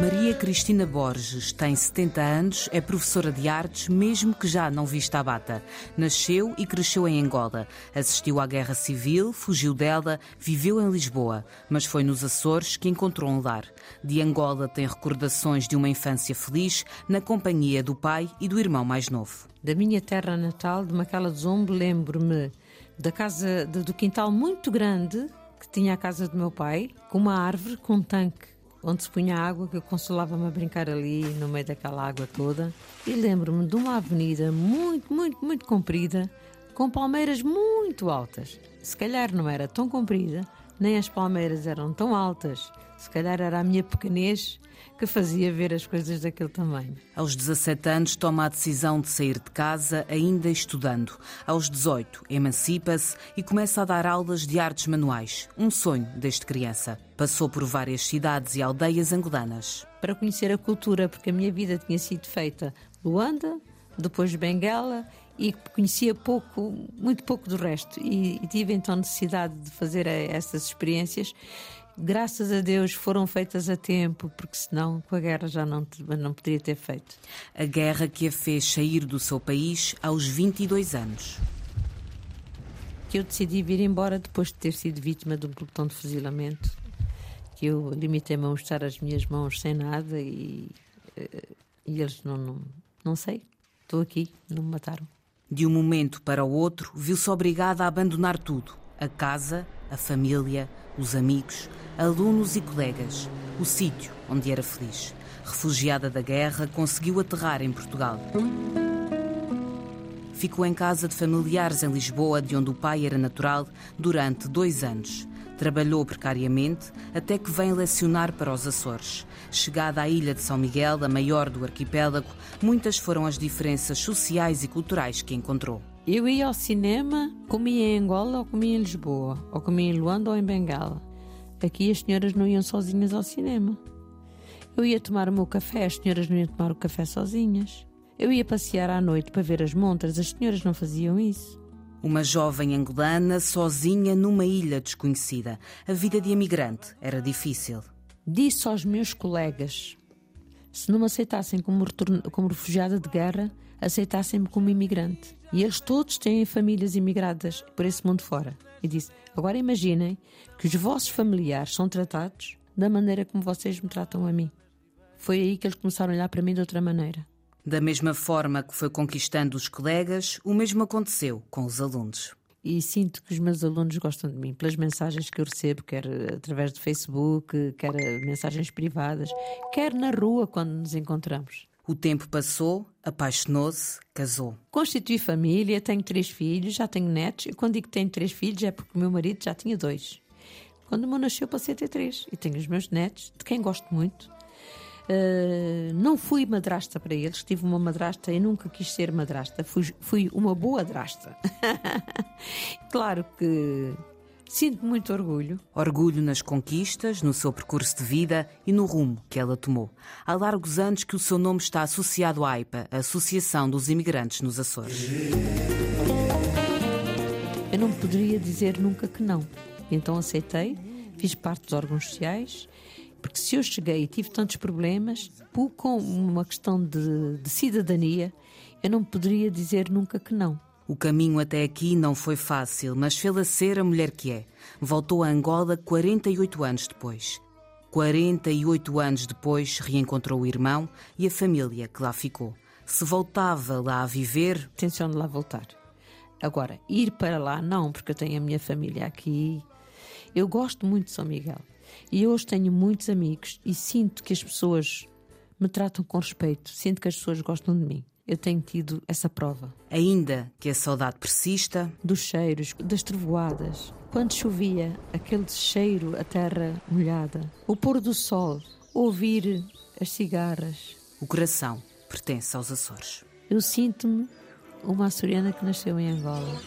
Maria Cristina Borges tem 70 anos, é professora de artes, mesmo que já não vista a bata. Nasceu e cresceu em Angola. Assistiu à Guerra Civil, fugiu dela, viveu em Lisboa, mas foi nos Açores que encontrou um lar. De Angola tem recordações de uma infância feliz na companhia do pai e do irmão mais novo. Da minha terra natal, de Macala do Zombo, lembro-me da casa, do quintal muito grande que tinha a casa do meu pai, com uma árvore, com um tanque onde se punha água, que eu consolava-me a brincar ali no meio daquela água toda. E lembro-me de uma avenida muito, muito, muito comprida, com palmeiras muito altas. Se calhar não era tão comprida, nem as palmeiras eram tão altas. Se calhar era a minha pequenez que fazia ver as coisas daquele tamanho. Aos 17 anos, toma a decisão de sair de casa, ainda estudando. Aos 18, emancipa-se e começa a dar aulas de artes manuais, um sonho desde criança. Passou por várias cidades e aldeias angolanas. Para conhecer a cultura, porque a minha vida tinha sido feita Luanda, depois Benguela e conhecia pouco, muito pouco do resto. E, e tive então necessidade de fazer essas experiências graças a Deus foram feitas a tempo, porque senão com a guerra já não, não poderia ter feito. A guerra que a fez sair do seu país aos 22 anos. Que eu decidi vir embora depois de ter sido vítima de um pelotão de fuzilamento, que eu limitei-me a mostrar as minhas mãos sem nada e, eh, e eles não, não, não sei, estou aqui, não me mataram. De um momento para o outro, viu-se obrigada a abandonar tudo: a casa, a família, os amigos, alunos e colegas, o sítio onde era feliz. Refugiada da guerra, conseguiu aterrar em Portugal. Ficou em casa de familiares em Lisboa, de onde o pai era natural, durante dois anos. Trabalhou precariamente até que vem lecionar para os Açores. Chegada à ilha de São Miguel, a maior do arquipélago, muitas foram as diferenças sociais e culturais que encontrou. Eu ia ao cinema, comia em Angola ou comia em Lisboa, ou comia em Luanda ou em Bengala. Aqui as senhoras não iam sozinhas ao cinema. Eu ia tomar o meu café, as senhoras não iam tomar o café sozinhas. Eu ia passear à noite para ver as montras, as senhoras não faziam isso. Uma jovem angolana sozinha numa ilha desconhecida. A vida de imigrante era difícil. Disse aos meus colegas: se não me aceitassem como, como refugiada de guerra, aceitassem-me como imigrante. E eles todos têm famílias imigradas por esse mundo fora. E disse: Agora imaginem que os vossos familiares são tratados da maneira como vocês me tratam a mim. Foi aí que eles começaram a olhar para mim de outra maneira. Da mesma forma que foi conquistando os colegas, o mesmo aconteceu com os alunos. E sinto que os meus alunos gostam de mim, pelas mensagens que eu recebo, quer através do Facebook, quer mensagens privadas, quer na rua quando nos encontramos. O tempo passou, apaixonou-se, casou. Constituí família, tenho três filhos, já tenho netos. E quando digo que tenho três filhos é porque o meu marido já tinha dois. Quando o meu nasceu, passei a ter três. E tenho os meus netos, de quem gosto muito. Uh, não fui madrasta para eles, tive uma madrasta e nunca quis ser madrasta. Fui, fui uma boa drasta. claro que Sinto muito orgulho. Orgulho nas conquistas, no seu percurso de vida e no rumo que ela tomou. Há largos anos que o seu nome está associado à AIPA, a Associação dos Imigrantes nos Açores. Eu não poderia dizer nunca que não. Então aceitei, fiz parte dos órgãos sociais, porque se eu cheguei e tive tantos problemas, com uma questão de, de cidadania, eu não poderia dizer nunca que não. O caminho até aqui não foi fácil, mas fê-la ser a mulher que é. Voltou a Angola 48 anos depois. 48 anos depois reencontrou o irmão e a família que lá ficou. Se voltava lá a viver. Tenciono lá voltar. Agora, ir para lá não, porque eu tenho a minha família aqui. Eu gosto muito de São Miguel. E hoje tenho muitos amigos e sinto que as pessoas me tratam com respeito, sinto que as pessoas gostam de mim eu tenho tido essa prova. Ainda que a saudade persista. Dos cheiros, das trovoadas. Quando chovia, aquele cheiro, a terra molhada. O pôr do sol, ouvir as cigarras. O coração pertence aos Açores. Eu sinto-me uma açoriana que nasceu em Angola.